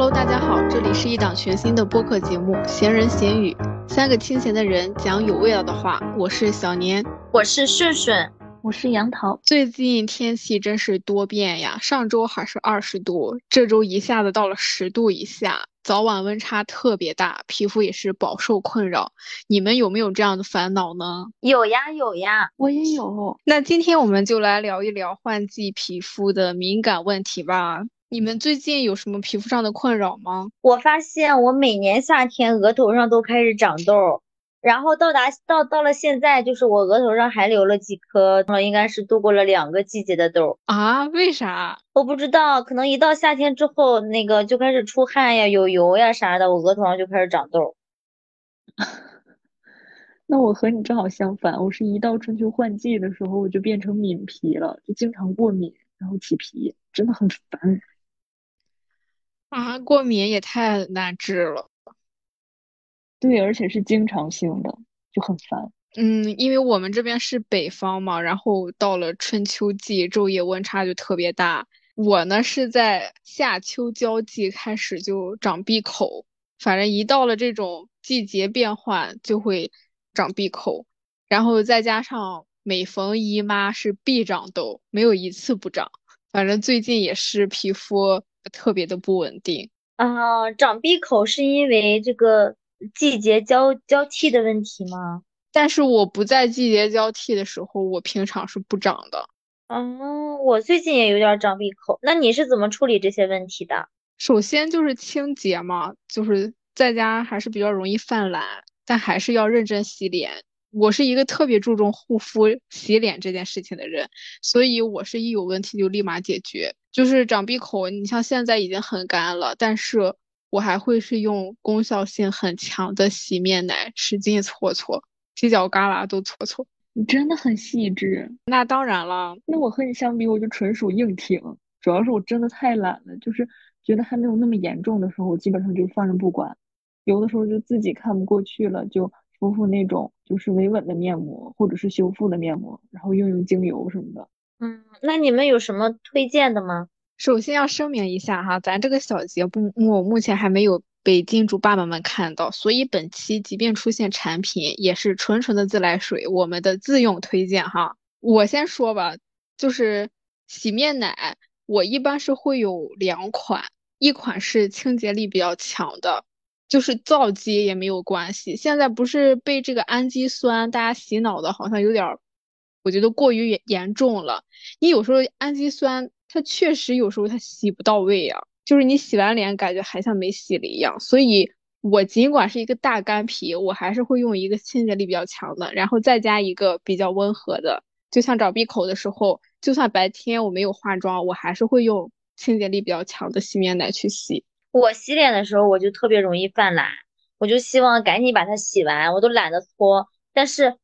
Hello，大家好，这里是一档全新的播客节目《闲人闲语》，三个清闲的人讲有味道的话。我是小年，我是顺顺，我是杨桃。最近天气真是多变呀，上周还是二十度，这周一下子到了十度以下，早晚温差特别大，皮肤也是饱受困扰。你们有没有这样的烦恼呢？有呀有呀，我也有。那今天我们就来聊一聊换季皮肤的敏感问题吧。你们最近有什么皮肤上的困扰吗？我发现我每年夏天额头上都开始长痘，然后到达到到了现在，就是我额头上还留了几颗，应该是度过了两个季节的痘啊？为啥？我不知道，可能一到夏天之后，那个就开始出汗呀、有油呀啥的，我额头上就开始长痘。那我和你正好相反，我是一到春秋换季的时候，我就变成敏皮了，就经常过敏，然后起皮，真的很烦。啊，过敏也太难治了。对，而且是经常性的，就很烦。嗯，因为我们这边是北方嘛，然后到了春秋季，昼夜温差就特别大。我呢是在夏秋交际开始就长闭口，反正一到了这种季节变换就会长闭口，然后再加上每逢姨妈是必长痘，没有一次不长。反正最近也是皮肤。特别的不稳定啊！长闭口是因为这个季节交交替的问题吗？但是我不在季节交替的时候，我平常是不长的。嗯，我最近也有点长闭口。那你是怎么处理这些问题的？首先就是清洁嘛，就是在家还是比较容易犯懒，但还是要认真洗脸。我是一个特别注重护肤、洗脸这件事情的人，所以我是一有问题就立马解决。就是长闭口，你像现在已经很干了，但是我还会是用功效性很强的洗面奶使劲搓搓，犄角旮旯都搓搓。你真的很细致。那当然了，那我和你相比，我就纯属硬挺。主要是我真的太懒了，就是觉得还没有那么严重的时候，我基本上就放任不管。有的时候就自己看不过去了，就。敷敷那种就是维稳的面膜，或者是修复的面膜，然后用用精油什么的。嗯，那你们有什么推荐的吗？首先要声明一下哈，咱这个小节目目前还没有被金主爸爸们看到，所以本期即便出现产品，也是纯纯的自来水，我们的自用推荐哈。我先说吧，就是洗面奶，我一般是会有两款，一款是清洁力比较强的。就是皂基也没有关系，现在不是被这个氨基酸大家洗脑的，好像有点儿，我觉得过于严严重了。你有时候氨基酸它确实有时候它洗不到位呀，就是你洗完脸感觉还像没洗了一样。所以我尽管是一个大干皮，我还是会用一个清洁力比较强的，然后再加一个比较温和的。就像长闭口的时候，就算白天我没有化妆，我还是会用清洁力比较强的洗面奶去洗。我洗脸的时候，我就特别容易犯懒，我就希望赶紧把它洗完，我都懒得搓。但是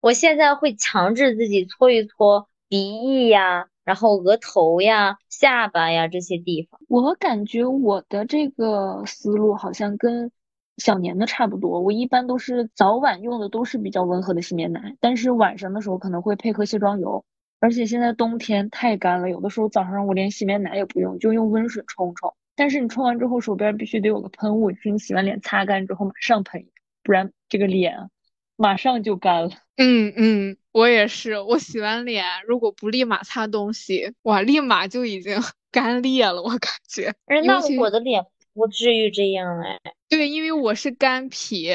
我现在会强制自己搓一搓鼻翼呀，然后额头呀、下巴呀这些地方。我感觉我的这个思路好像跟小年的差不多。我一般都是早晚用的都是比较温和的洗面奶，但是晚上的时候可能会配合卸妆油。而且现在冬天太干了，有的时候早上我连洗面奶也不用，就用温水冲冲。但是你冲完之后，手边必须得有个喷雾，就是你洗完脸擦干之后马上喷，不然这个脸马上就干了。嗯嗯，我也是，我洗完脸如果不立马擦东西，哇，立马就已经 干裂了，我感觉。那我的脸不至于这样哎。对，因为我是干皮。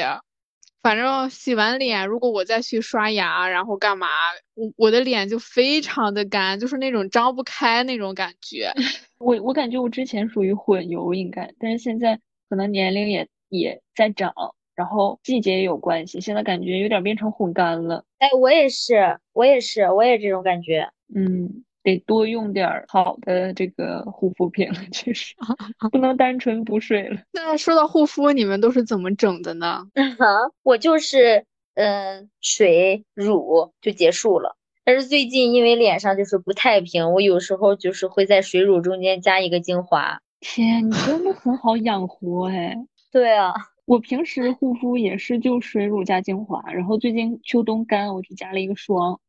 反正洗完脸，如果我再去刷牙，然后干嘛，我我的脸就非常的干，就是那种张不开那种感觉。我我感觉我之前属于混油应该，但是现在可能年龄也也在长，然后季节也有关系，现在感觉有点变成混干了。哎，我也是，我也是，我也这种感觉。嗯。得多用点好的这个护肤品了，确实 不能单纯补水了。那说到护肤，你们都是怎么整的呢？我就是嗯，水乳就结束了。但是最近因为脸上就是不太平，我有时候就是会在水乳中间加一个精华。天，你真的很好养活哎。对啊，我平时护肤也是就水乳加精华，然后最近秋冬干，我就加了一个霜。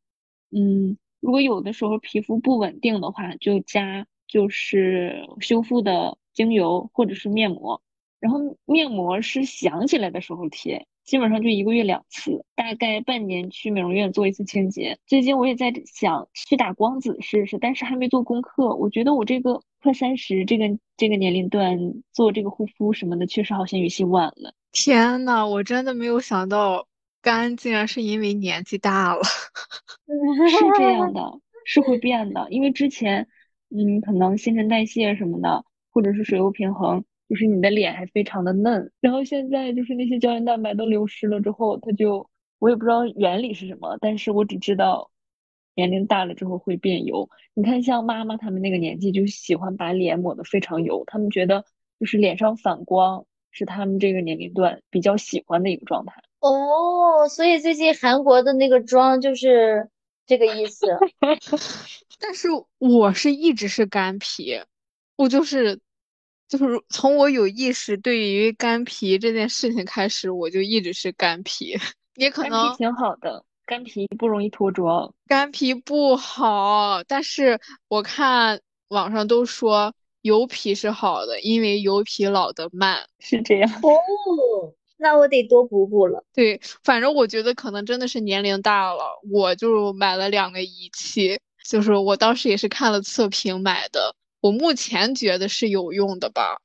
嗯。如果有的时候皮肤不稳定的话，就加就是修复的精油或者是面膜。然后面膜是想起来的时候贴，基本上就一个月两次，大概半年去美容院做一次清洁。最近我也在想去打光子试试，但是还没做功课。我觉得我这个快三十这个这个年龄段做这个护肤什么的，确实好像有些晚了。天呐，我真的没有想到干竟然是因为年纪大了。是这样的，是会变的，因为之前嗯，可能新陈代谢什么的，或者是水油平衡。就是你的脸还非常的嫩，然后现在就是那些胶原蛋白都流失了之后，它就我也不知道原理是什么，但是我只知道年龄大了之后会变油。你看，像妈妈他们那个年纪就喜欢把脸抹得非常油，他们觉得就是脸上反光是他们这个年龄段比较喜欢的一个状态。哦，所以最近韩国的那个妆就是这个意思。但是我是一直是干皮，我就是。就是从我有意识对于干皮这件事情开始，我就一直是干皮。也可能挺好的，干皮不容易脱妆。干皮不好，但是我看网上都说油皮是好的，因为油皮老得慢。是这样哦，那我得多补补了。对，反正我觉得可能真的是年龄大了，我就买了两个仪器，就是我当时也是看了测评买的。我目前觉得是有用的吧，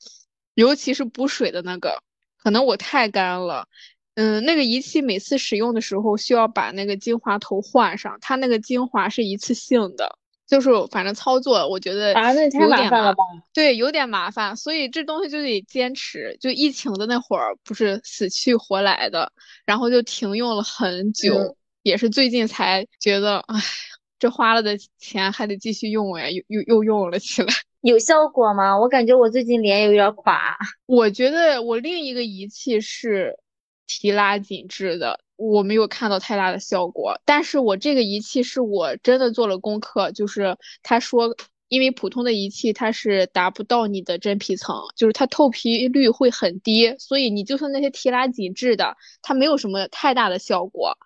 尤其是补水的那个，可能我太干了。嗯，那个仪器每次使用的时候需要把那个精华头换上，它那个精华是一次性的，就是反正操作我觉得啊，那太麻烦了吧？对，有点麻烦，所以这东西就得坚持。就疫情的那会儿，不是死去活来的，然后就停用了很久，也是最近才觉得，唉。这花了的钱还得继续用哎，又又又用了起来，有效果吗？我感觉我最近脸有点垮。我觉得我另一个仪器是提拉紧致的，我没有看到太大的效果。但是我这个仪器是我真的做了功课，就是他说，因为普通的仪器它是达不到你的真皮层，就是它透皮率会很低，所以你就算那些提拉紧致的，它没有什么太大的效果。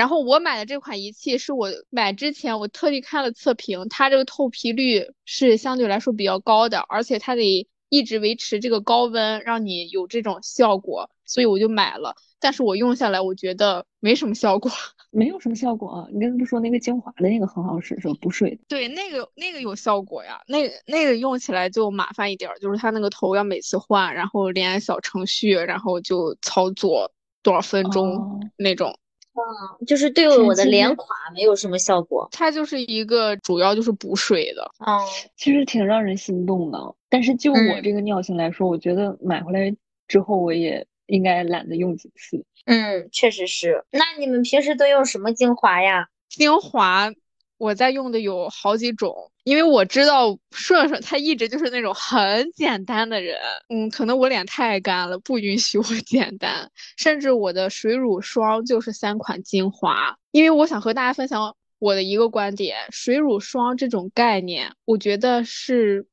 然后我买的这款仪器是我买之前我特地看了测评，它这个透皮率是相对来说比较高的，而且它得一直维持这个高温，让你有这种效果，所以我就买了。但是我用下来，我觉得没什么效果，没有什么效果。啊你刚才不说那个精华的那个很好使，是吧？补水的。对，那个那个有效果呀，那那个用起来就麻烦一点，就是它那个头要每次换，然后连小程序，然后就操作多少分钟那种。嗯，就是对我的脸垮没有什么效果，它就是一个主要就是补水的。哦，其实挺让人心动的。但是就我这个尿性来说，我觉得买回来之后我也应该懒得用几次。嗯，确实是。那你们平时都用什么精华呀？精华。我在用的有好几种，因为我知道顺顺他一直就是那种很简单的人，嗯，可能我脸太干了，不允许我 简单。甚至我的水乳霜就是三款精华，因为我想和大家分享我的一个观点：水乳霜这种概念，我觉得是，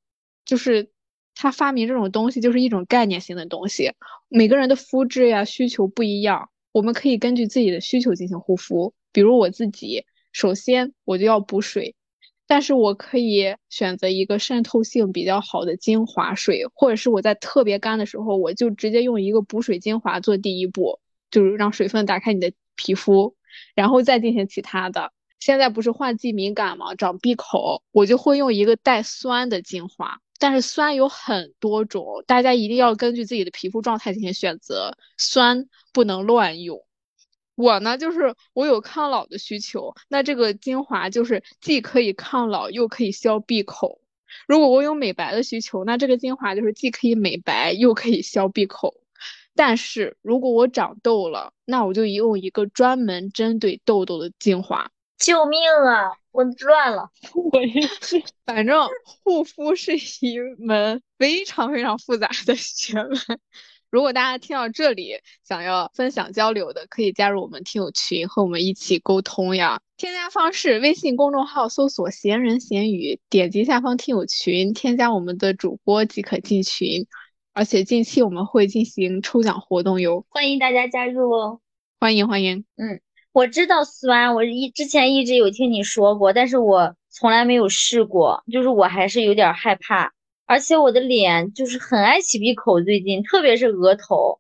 就是他发明这种东西就是一种概念性的东西。每个人的肤质呀需求不一样，我们可以根据自己的需求进行护肤，比如我自己。首先我就要补水，但是我可以选择一个渗透性比较好的精华水，或者是我在特别干的时候，我就直接用一个补水精华做第一步，就是让水分打开你的皮肤，然后再进行其他的。现在不是换季敏感吗？长闭口，我就会用一个带酸的精华，但是酸有很多种，大家一定要根据自己的皮肤状态进行选择，酸不能乱用。我呢，就是我有抗老的需求，那这个精华就是既可以抗老又可以消闭口。如果我有美白的需求，那这个精华就是既可以美白又可以消闭口。但是如果我长痘了，那我就用一个专门针对痘痘的精华。救命啊！我乱了，我也是。反正护肤是一门非常非常复杂的学问。如果大家听到这里想要分享交流的，可以加入我们听友群和我们一起沟通呀。添加方式：微信公众号搜索“闲人闲语”，点击下方听友群，添加我们的主播即可进群。而且近期我们会进行抽奖活动哟，欢迎大家加入哦！欢迎欢迎。嗯，我知道酸，我一之前一直有听你说过，但是我从来没有试过，就是我还是有点害怕。而且我的脸就是很爱起闭口，最近特别是额头。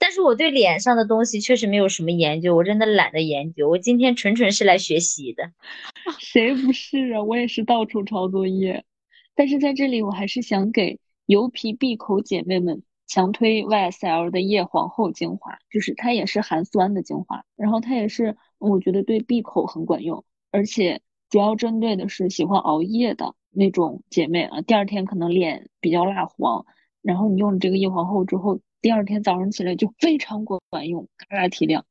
但是我对脸上的东西确实没有什么研究，我真的懒得研究。我今天纯纯是来学习的。谁不是啊？我也是到处抄作业。但是在这里，我还是想给油皮闭口姐妹们强推 YSL 的叶皇后精华，就是它也是含酸的精华，然后它也是我觉得对闭口很管用，而且主要针对的是喜欢熬夜的那种姐妹啊，第二天可能脸比较蜡黄，然后你用了这个叶皇后之后。第二天早上起来就非常管管用，嘎嘎提亮。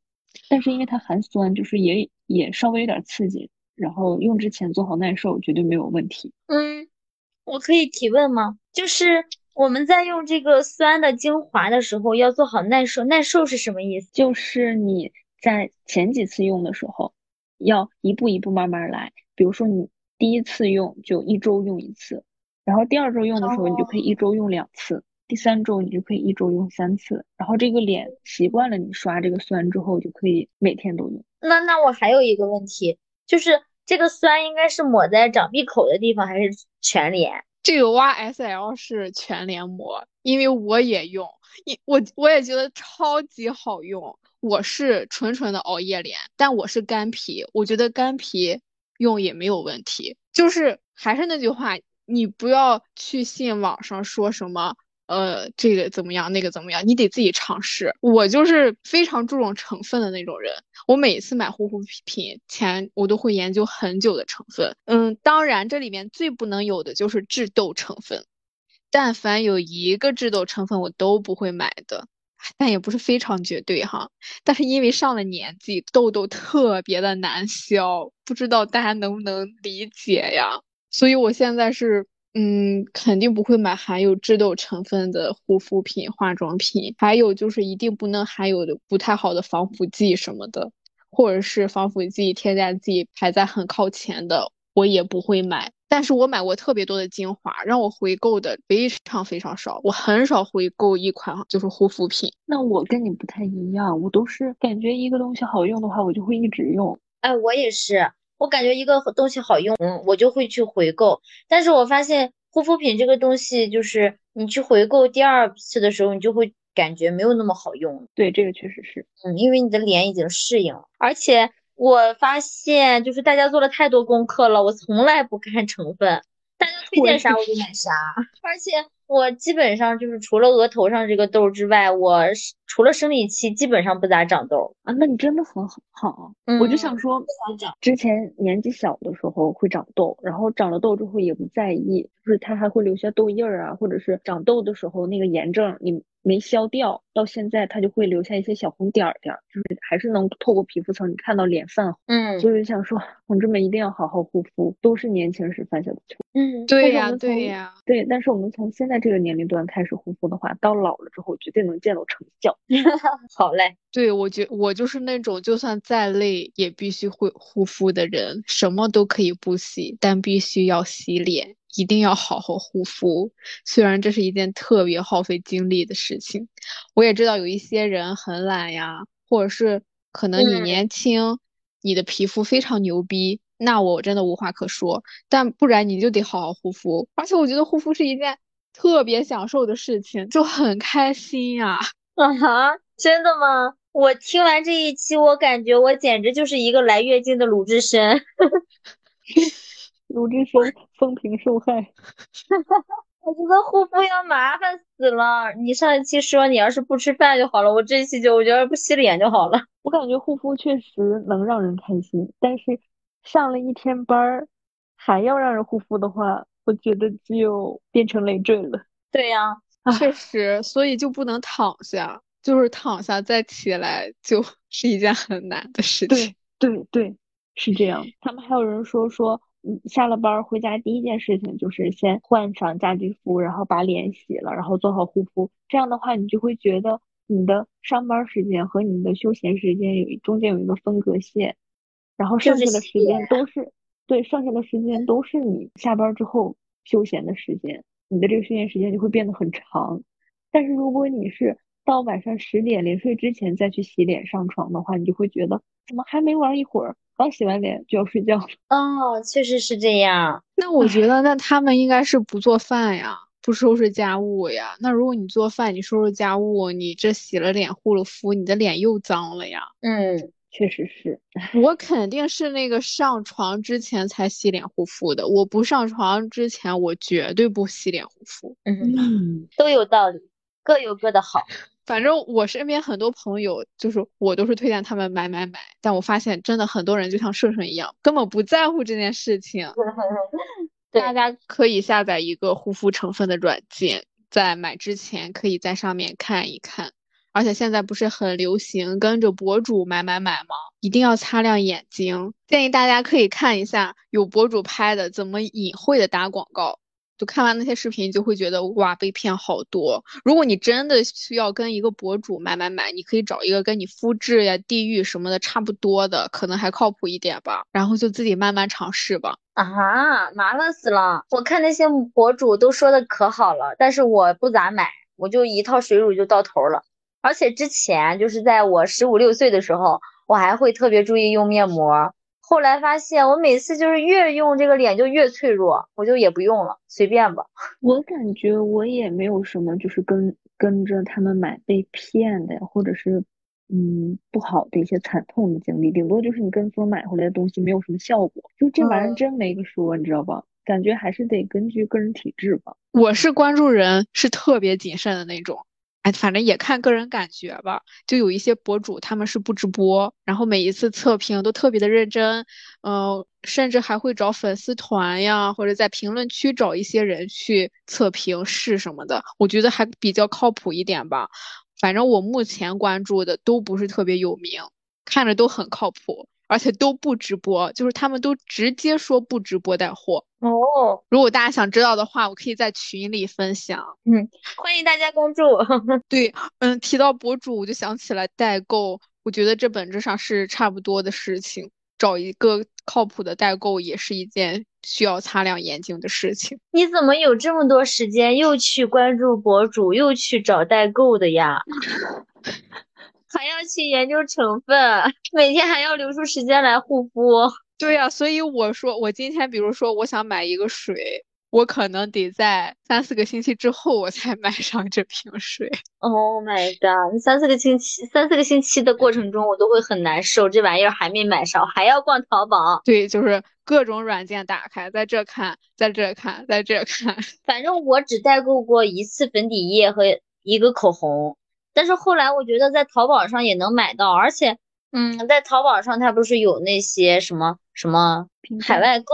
但是因为它含酸，就是也也稍微有点刺激。然后用之前做好耐受，绝对没有问题。嗯，我可以提问吗？就是我们在用这个酸的精华的时候，要做好耐受。耐受是什么意思？就是你在前几次用的时候，要一步一步慢慢来。比如说你第一次用就一周用一次，然后第二周用的时候，你就可以一周用两次。第三周你就可以一周用三次，然后这个脸习惯了你刷这个酸之后，就可以每天都用。那那我还有一个问题，就是这个酸应该是抹在长闭口的地方还是全脸？这个 YSL 是全脸抹，因为我也用，一我我也觉得超级好用。我是纯纯的熬夜脸，但我是干皮，我觉得干皮用也没有问题。就是还是那句话，你不要去信网上说什么。呃，这个怎么样？那个怎么样？你得自己尝试。我就是非常注重成分的那种人，我每次买护肤品前，我都会研究很久的成分。嗯，当然这里面最不能有的就是致痘成分，但凡有一个致痘成分，我都不会买的。但也不是非常绝对哈。但是因为上了年纪，痘痘特别的难消，不知道大家能不能理解呀？所以我现在是。嗯，肯定不会买含有致痘成分的护肤品、化妆品，还有就是一定不能含有的不太好的防腐剂什么的，或者是防腐剂、添加剂排在很靠前的，我也不会买。但是我买过特别多的精华，让我回购的非常非常少，我很少回购一款就是护肤品。那我跟你不太一样，我都是感觉一个东西好用的话，我就会一直用。哎，我也是。我感觉一个东西好用，嗯，我就会去回购。但是我发现护肤品这个东西，就是你去回购第二次的时候，你就会感觉没有那么好用。对，这个确实是，嗯，因为你的脸已经适应了。而且我发现，就是大家做了太多功课了，我从来不看成分，大家推荐啥我就买啥，而且。我基本上就是除了额头上这个痘之外，我除了生理期基本上不咋长痘啊。那你真的很好，我就想说，之前年纪小的时候会长痘，然后长了痘之后也不在意，就是它还会留下痘印儿啊，或者是长痘的时候那个炎症你。没消掉，到现在它就会留下一些小红点儿点儿，就是还是能透过皮肤层你看到脸泛红。嗯，所以想说，同志们一定要好好护肤，都是年轻时犯下的错。嗯，对呀，对呀，对。但是我们从现在这个年龄段开始护肤的话，到老了之后绝对能见到成效。好嘞，对我觉我就是那种就算再累也必须会护肤的人，什么都可以不洗，但必须要洗脸。一定要好好护肤，虽然这是一件特别耗费精力的事情。我也知道有一些人很懒呀，或者是可能你年轻，你的皮肤非常牛逼，那我真的无话可说。但不然你就得好好护肤，而且我觉得护肤是一件特别享受的事情，就很开心呀。啊哈，真的吗？我听完这一期，我感觉我简直就是一个来月经的鲁智深。鲁智深风评受害，我觉得护肤要麻烦死了。你上一期说你要是不吃饭就好了，我这一期就我觉得不洗脸就好了。我感觉护肤确实能让人开心，但是上了一天班儿还要让人护肤的话，我觉得就变成累赘了。对呀，确实，所以就不能躺下，就是躺下再起来就 是一件很难的事情。对对对，是这样。他们还有人说说。下了班回家第一件事情就是先换上家居服，然后把脸洗了，然后做好护肤。这样的话，你就会觉得你的上班时间和你的休闲时间有中间有一个分隔线，然后剩下的时间都是对，剩下的时间都是你下班之后休闲的时间，你的这个休闲时间就会变得很长。但是如果你是到晚上十点临睡之前再去洗脸上床的话，你就会觉得怎么还没玩一会儿？刚洗完脸就要睡觉哦，确实是这样。那我觉得，那他们应该是不做饭呀。不收拾家务呀？那如果你做饭，你收拾家务，你这洗了脸、护了肤，你的脸又脏了呀。嗯，确实是。我肯定是那个上床之前才洗脸护肤的，我不上床之前，我绝对不洗脸护肤。嗯，都有道理，各有各的好。反正我身边很多朋友，就是我都是推荐他们买买买，但我发现真的很多人就像顺顺一样，根本不在乎这件事情。大家可以下载一个护肤成分的软件，在买之前可以在上面看一看。而且现在不是很流行跟着博主买买买吗？一定要擦亮眼睛，建议大家可以看一下有博主拍的怎么隐晦的打广告。就看完那些视频，就会觉得哇，被骗好多。如果你真的需要跟一个博主买买买，你可以找一个跟你肤质呀、地域什么的差不多的，可能还靠谱一点吧。然后就自己慢慢尝试吧。啊，麻烦死了！我看那些博主都说的可好了，但是我不咋买，我就一套水乳就到头了。而且之前就是在我十五六岁的时候，我还会特别注意用面膜。后来发现，我每次就是越用这个脸就越脆弱，我就也不用了，随便吧。我感觉我也没有什么，就是跟跟着他们买被骗的呀，或者是嗯不好的一些惨痛的经历，顶多就是你跟风买回来的东西没有什么效果，就这玩意儿真没个说，你知道吧？感觉还是得根据个人体质吧。我是关注人是特别谨慎的那种。反正也看个人感觉吧，就有一些博主他们是不直播，然后每一次测评都特别的认真，嗯，甚至还会找粉丝团呀，或者在评论区找一些人去测评试什么的，我觉得还比较靠谱一点吧。反正我目前关注的都不是特别有名，看着都很靠谱。而且都不直播，就是他们都直接说不直播带货哦。如果大家想知道的话，我可以在群里分享。嗯，欢迎大家关注。对，嗯，提到博主，我就想起来代购。我觉得这本质上是差不多的事情，找一个靠谱的代购也是一件需要擦亮眼睛的事情。你怎么有这么多时间，又去关注博主，又去找代购的呀？还要去研究成分，每天还要留出时间来护肤。对呀，所以我说我今天，比如说我想买一个水，我可能得在三四个星期之后我才 买上这瓶水。Oh my god！三四个星期，三四个星期的过程中，我都会很难受。这玩意儿还没买上，还要逛淘宝。对，就是各种软件打开，在这看，在这看，在这看。反正我只代购过一次粉底液和一个口红。但是后来我觉得在淘宝上也能买到，而且，嗯，在淘宝上它不是有那些什么什么海外购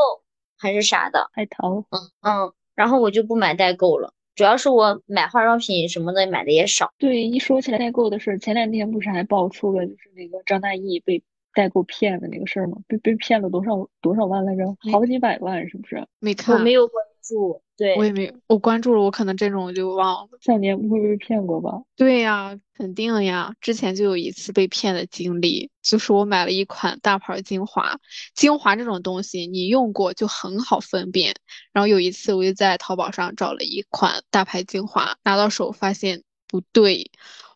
还是啥的，海淘，嗯嗯，然后我就不买代购了，主要是我买化妆品什么的买的也少。对，一说起来代购的事儿，前两天不是还爆出了就是那个张大奕被代购骗的那个事儿吗？被被骗了多少多少万来着？好几百万是不是？没看，我没有关注。对，我也没，我关注了，我可能这种就忘了。小年不会被骗过吧？对呀，肯定呀，之前就有一次被骗的经历，就是我买了一款大牌精华，精华这种东西你用过就很好分辨。然后有一次我就在淘宝上找了一款大牌精华，拿到手发现不对，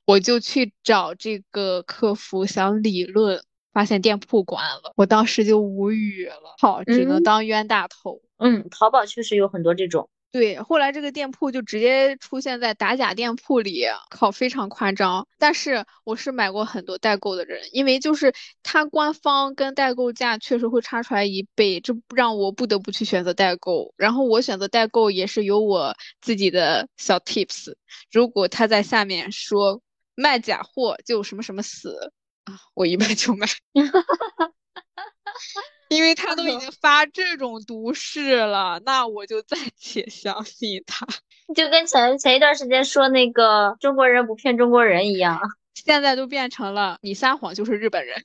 我就去找这个客服想理论，发现店铺关了，我当时就无语了，好，只能当冤大头。嗯，嗯淘宝确实有很多这种。对，后来这个店铺就直接出现在打假店铺里，靠，非常夸张。但是我是买过很多代购的人，因为就是它官方跟代购价确实会差出来一倍，这让我不得不去选择代购。然后我选择代购也是有我自己的小 tips，如果他在下面说卖假货就什么什么死啊，我一般就买。因为他都已经发这种毒誓了，那我就暂 且相信他。就跟前前一段时间说那个中国人不骗中国人一样，现在都变成了你撒谎就是日本人。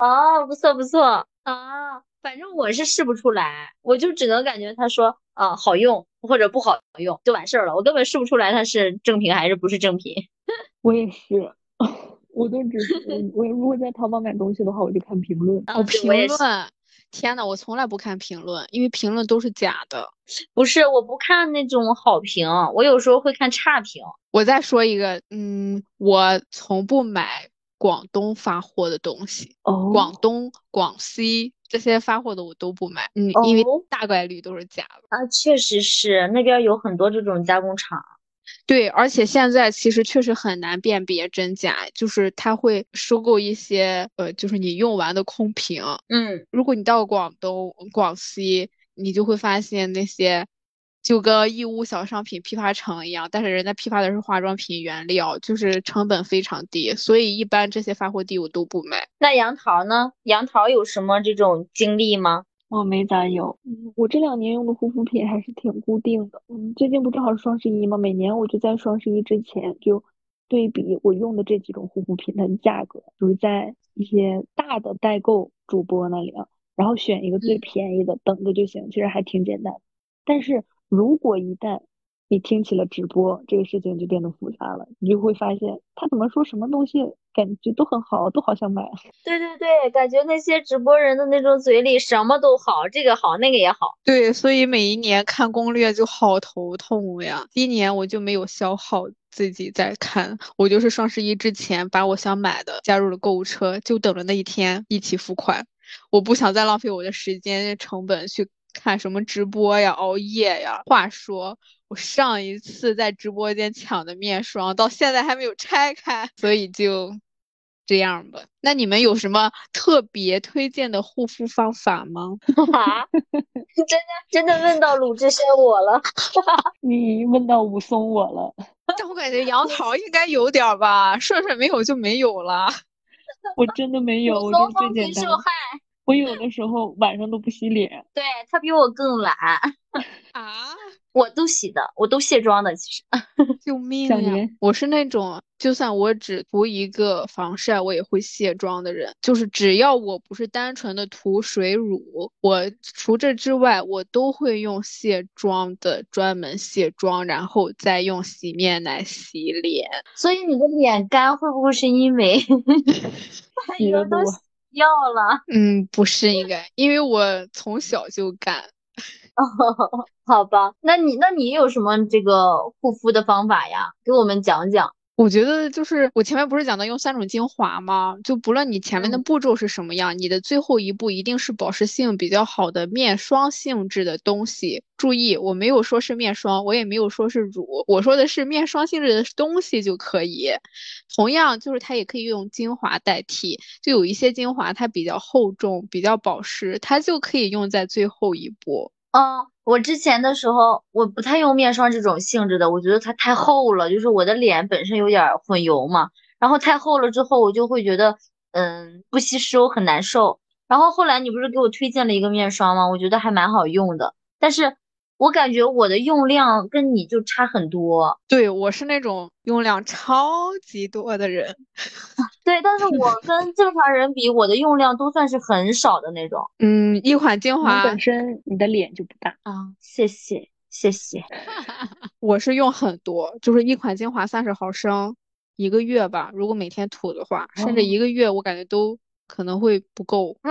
哦，不错不错啊，反正我是试不出来，我就只能感觉他说啊好用或者不好用就完事儿了，我根本试不出来它是正品还是不是正品。我也是。我都只是我如果在淘宝买东西的话，我就看评论。哦，评论！天呐，我从来不看评论，因为评论都是假的。不是，我不看那种好评，我有时候会看差评。我再说一个，嗯，我从不买广东发货的东西。哦。广东、广西这些发货的我都不买，嗯，因为大概率都是假的啊。确实是那边有很多这种加工厂。对，而且现在其实确实很难辨别真假，就是他会收购一些呃，就是你用完的空瓶。嗯，如果你到广东、广西，你就会发现那些就跟义乌小商品批发城一样，但是人家批发的是化妆品原料，就是成本非常低，所以一般这些发货地我都不买。那杨桃呢？杨桃有什么这种经历吗？我没咋有，嗯，我这两年用的护肤品还是挺固定的，嗯，最近不正好是双十一吗？每年我就在双十一之前就对比我用的这几种护肤品的价格，就是在一些大的代购主播那里啊，然后选一个最便宜的，等着就行，其实还挺简单。但是如果一旦你听起了直播，这个事情就变得复杂了。你就会发现，他怎么说什么东西感觉都很好，都好想买。对对对，感觉那些直播人的那种嘴里什么都好，这个好那个也好。对，所以每一年看攻略就好头痛呀。今年我就没有消耗自己在看，我就是双十一之前把我想买的加入了购物车，就等着那一天一起付款。我不想再浪费我的时间成本去看什么直播呀、熬夜呀。话说。我上一次在直播间抢的面霜，到现在还没有拆开，所以就这样吧。那你们有什么特别推荐的护肤方法吗？啊，真的真的问到鲁智深我了，你问到武松我了。但我感觉杨桃应该有点吧，顺顺没有就没有了。我真的没有，我就最简单。我有的时候晚上都不洗脸。对他比我更懒啊。我都洗的，我都卸妆的。其实，救命呀！我是那种，就算我只涂一个防晒，我也会卸妆的人。就是只要我不是单纯的涂水乳，我除这之外，我都会用卸妆的专门卸妆，然后再用洗面奶洗脸。所以你的脸干会不会是因为 洗的多？要了？嗯，不是应该，因为我从小就干。哦，好吧，那你那你有什么这个护肤的方法呀？给我们讲讲。我觉得就是我前面不是讲到用三种精华吗？就不论你前面的步骤是什么样，你的最后一步一定是保湿性比较好的面霜性质的东西。注意，我没有说是面霜，我也没有说是乳，我说的是面霜性质的东西就可以。同样，就是它也可以用精华代替，就有一些精华它比较厚重、比较保湿，它就可以用在最后一步。嗯，我之前的时候我不太用面霜这种性质的，我觉得它太厚了，就是我的脸本身有点混油嘛，然后太厚了之后我就会觉得嗯不吸收很难受。然后后来你不是给我推荐了一个面霜吗？我觉得还蛮好用的，但是。我感觉我的用量跟你就差很多，对我是那种用量超级多的人，对，但是我跟正常人比，我的用量都算是很少的那种。嗯，一款精华本身你的脸就不大啊，谢谢谢谢。我是用很多，就是一款精华三十毫升，一个月吧，如果每天涂的话，甚至一个月我感觉都。可能会不够啊！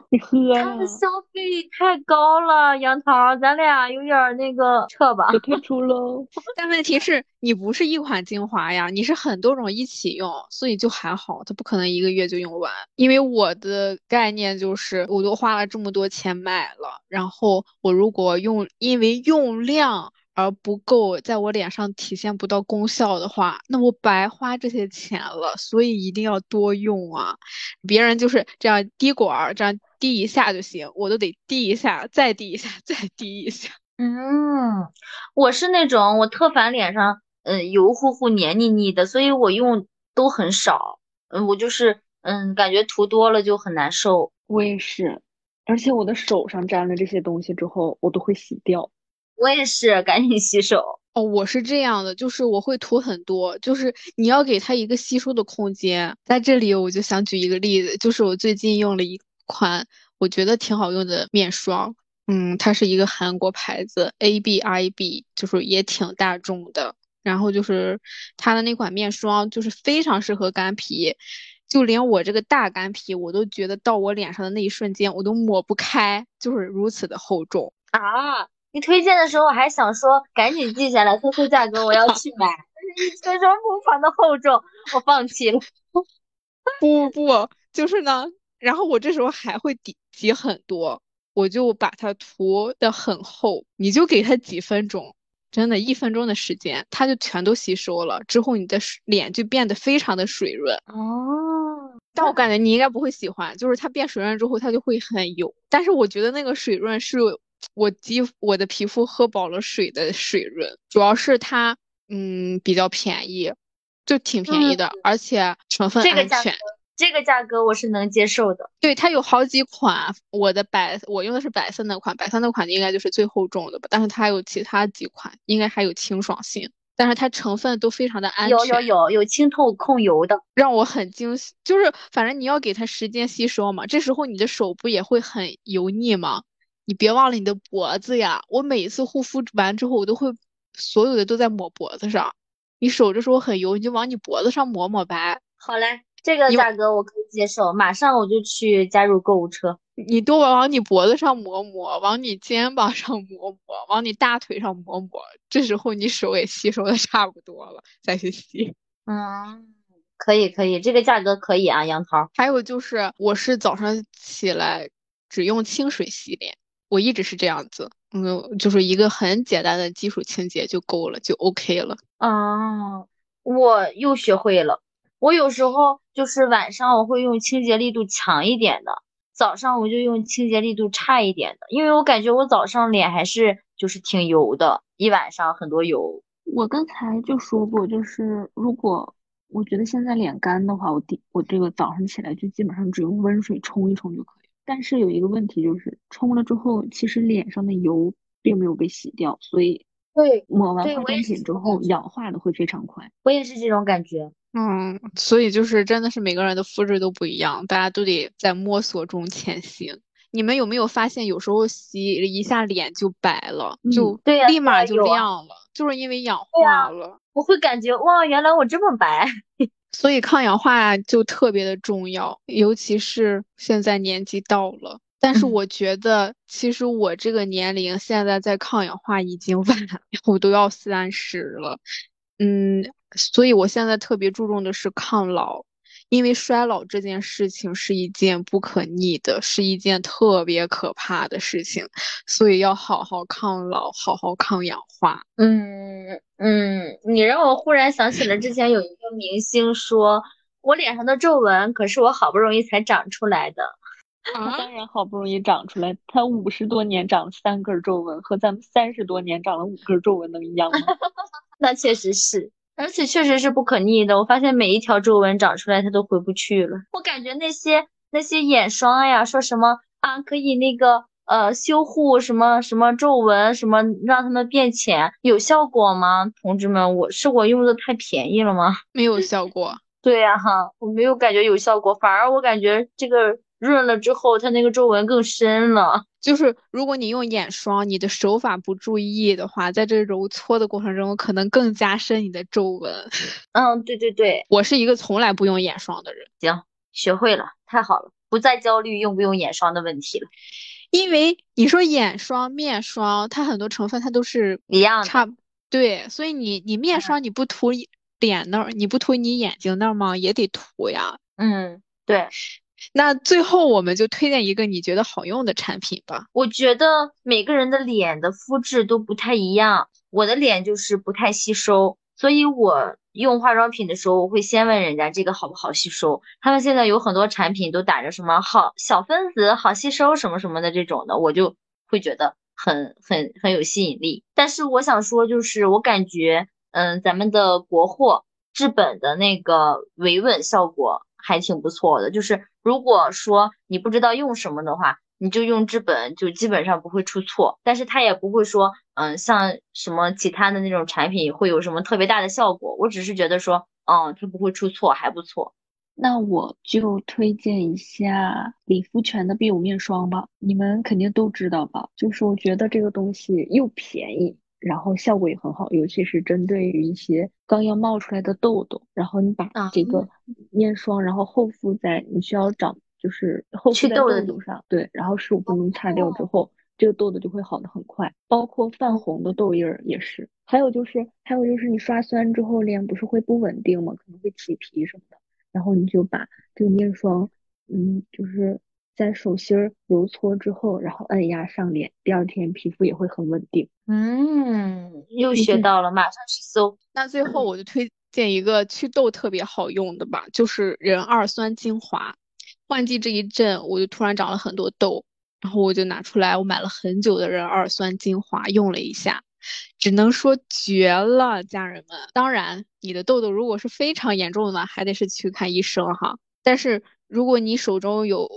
你喝他的消费太高了，杨桃，咱俩有点那个撤吧，就退出喽。但问题是你不是一款精华呀，你是很多种一起用，所以就还好，它不可能一个月就用完。因为我的概念就是，我都花了这么多钱买了，然后我如果用，因为用量。而不够，在我脸上体现不到功效的话，那我白花这些钱了。所以一定要多用啊！别人就是这样滴管儿，这样滴一下就行，我都得滴一下，再滴一下，再滴一下。嗯，我是那种我特烦脸上嗯油乎乎、黏腻腻的，所以我用都很少。嗯，我就是嗯，感觉涂多了就很难受。我也是，而且我的手上沾了这些东西之后，我都会洗掉。我也是，赶紧洗手哦。我是这样的，就是我会涂很多，就是你要给它一个吸收的空间。在这里，我就想举一个例子，就是我最近用了一款我觉得挺好用的面霜，嗯，它是一个韩国牌子 A B I B，就是也挺大众的。然后就是它的那款面霜，就是非常适合干皮，就连我这个大干皮，我都觉得到我脸上的那一瞬间，我都抹不开，就是如此的厚重啊。你推荐的时候我还想说赶紧记下来，特殊价格我要去买。但 是一听说不凡的厚重，我放弃了。不不不，就是呢。然后我这时候还会挤挤很多，我就把它涂的很厚，你就给它几分钟，真的，一分钟的时间，它就全都吸收了，之后你的脸就变得非常的水润。哦，但我感觉你应该不会喜欢，就是它变水润之后，它就会很油。但是我觉得那个水润是我肌我的皮肤喝饱了水的水润，主要是它嗯比较便宜，就挺便宜的，而且成分安全。这个价格我是能接受的。对，它有好几款，我的白我用的是白色那款，白色那款应该就是最厚重的吧。但是它有其他几款，应该还有清爽性，但是它成分都非常的安全。有有有有清透控油的，让我很惊喜。就是反正你要给它时间吸收嘛，这时候你的手不也会很油腻吗？你别忘了你的脖子呀。我每一次护肤完之后，我都会所有的都在抹脖子上。你手这时候很油，你就往你脖子上抹抹呗。好嘞。这个价格我可以接受，马上我就去加入购物车。你多往你脖子上抹抹，往你肩膀上抹抹，往你大腿上抹抹，这时候你手也吸收的差不多了，再去洗。嗯，可以可以，这个价格可以啊，杨桃。还有就是，我是早上起来只用清水洗脸，我一直是这样子，嗯，就是一个很简单的基础清洁就够了，就 OK 了。哦，我又学会了。我有时候就是晚上我会用清洁力度强一点的，早上我就用清洁力度差一点的，因为我感觉我早上脸还是就是挺油的，一晚上很多油。我刚才就说过，就是如果我觉得现在脸干的话，我第我这个早上起来就基本上只用温水冲一冲就可以。但是有一个问题就是，冲了之后其实脸上的油并没有被洗掉，所以对抹完化妆品之后氧化的会非常快。我也是这种感觉。嗯，所以就是真的是每个人的肤质都不一样，大家都得在摸索中前行。你们有没有发现，有时候洗一下脸就白了，就立马就亮了，就是因为氧化了。我会感觉哇，原来我这么白。所以抗氧化就特别的重要，尤其是现在年纪到了。但是我觉得，其实我这个年龄现在在抗氧化已经 晚了，我都要三十了。嗯。所以，我现在特别注重的是抗老，因为衰老这件事情是一件不可逆的，是一件特别可怕的事情，所以要好好抗老，好好抗氧化。嗯嗯，你让我忽然想起了之前有一个明星说，我脸上的皱纹可是我好不容易才长出来的。啊当然好不容易长出来，他五十多年长了三根皱纹，和咱们三十多年长了五根皱纹能一样吗？那确实是。而且确实是不可逆的，我发现每一条皱纹长出来，它都回不去了。我感觉那些那些眼霜呀，说什么啊可以那个呃修护什么什么皱纹，什么让它们变浅，有效果吗？同志们，我是我用的太便宜了吗？没有效果。对呀哈，我没有感觉有效果，反而我感觉这个润了之后，它那个皱纹更深了。就是如果你用眼霜，你的手法不注意的话，在这揉搓的过程中，可能更加深你的皱纹。嗯，对对对，我是一个从来不用眼霜的人。行，学会了，太好了，不再焦虑用不用眼霜的问题了。因为你说眼霜、面霜，它很多成分它都是一样差对，所以你你面霜你不涂脸那儿，你不涂你眼睛那儿吗？也得涂呀。嗯，对。那最后我们就推荐一个你觉得好用的产品吧。我觉得每个人的脸的肤质都不太一样，我的脸就是不太吸收，所以我用化妆品的时候，我会先问人家这个好不好吸收。他们现在有很多产品都打着什么好小分子、好吸收什么什么的这种的，我就会觉得很很很有吸引力。但是我想说，就是我感觉，嗯，咱们的国货治本的那个维稳效果。还挺不错的，就是如果说你不知道用什么的话，你就用至本，就基本上不会出错。但是它也不会说，嗯，像什么其他的那种产品会有什么特别大的效果。我只是觉得说，嗯，它不会出错，还不错。那我就推荐一下理肤泉的 B 五面霜吧，你们肯定都知道吧？就是我觉得这个东西又便宜。然后效果也很好，尤其是针对于一些刚要冒出来的痘痘，然后你把这个面霜，然后厚敷在你需要长，就是厚敷在痘痘上，对，然后十五分钟擦掉之后，这个痘痘就会好的很快。包括泛红的痘印儿也是。还有就是，还有就是你刷酸之后脸不是会不稳定吗？可能会起皮什么的，然后你就把这个面霜，嗯，就是在手心儿揉搓之后，然后按压上脸，第二天皮肤也会很稳定。嗯，又学到了，马上去搜。那最后我就推荐一个祛痘特别好用的吧，就是壬二酸精华。换季这一阵，我就突然长了很多痘，然后我就拿出来我买了很久的壬二酸精华用了一下，只能说绝了，家人们。当然，你的痘痘如果是非常严重的，还得是去看医生哈。但是如果你手中有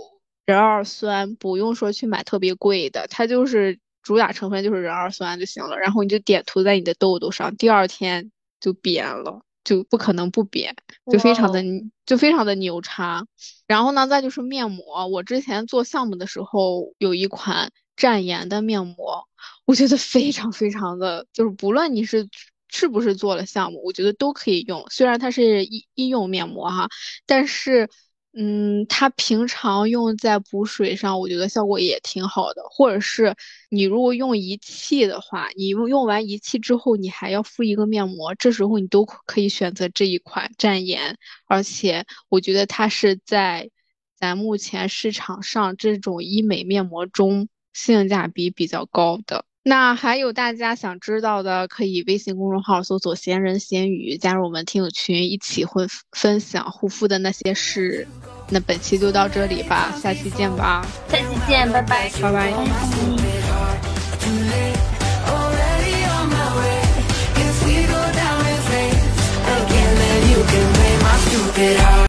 人二酸，不用说去买特别贵的，它就是主打成分就是壬二酸就行了，然后你就点涂在你的痘痘上，第二天就扁了。就不可能不扁，就非常的就非常的牛叉。然后呢，再就是面膜，我之前做项目的时候有一款绽颜的面膜，我觉得非常非常的，就是不论你是是不是做了项目，我觉得都可以用。虽然它是医医用面膜哈，但是。嗯，它平常用在补水上，我觉得效果也挺好的。或者是你如果用仪器的话，你用用完仪器之后，你还要敷一个面膜，这时候你都可以选择这一款战颜。而且我觉得它是在咱目前市场上这种医美面膜中性价比比较高的。那还有大家想知道的，可以微信公众号搜索“闲人闲语”，加入我们听友群，一起会分享护肤的那些事。那本期就到这里吧，下期见吧，下期见，拜拜，拜拜。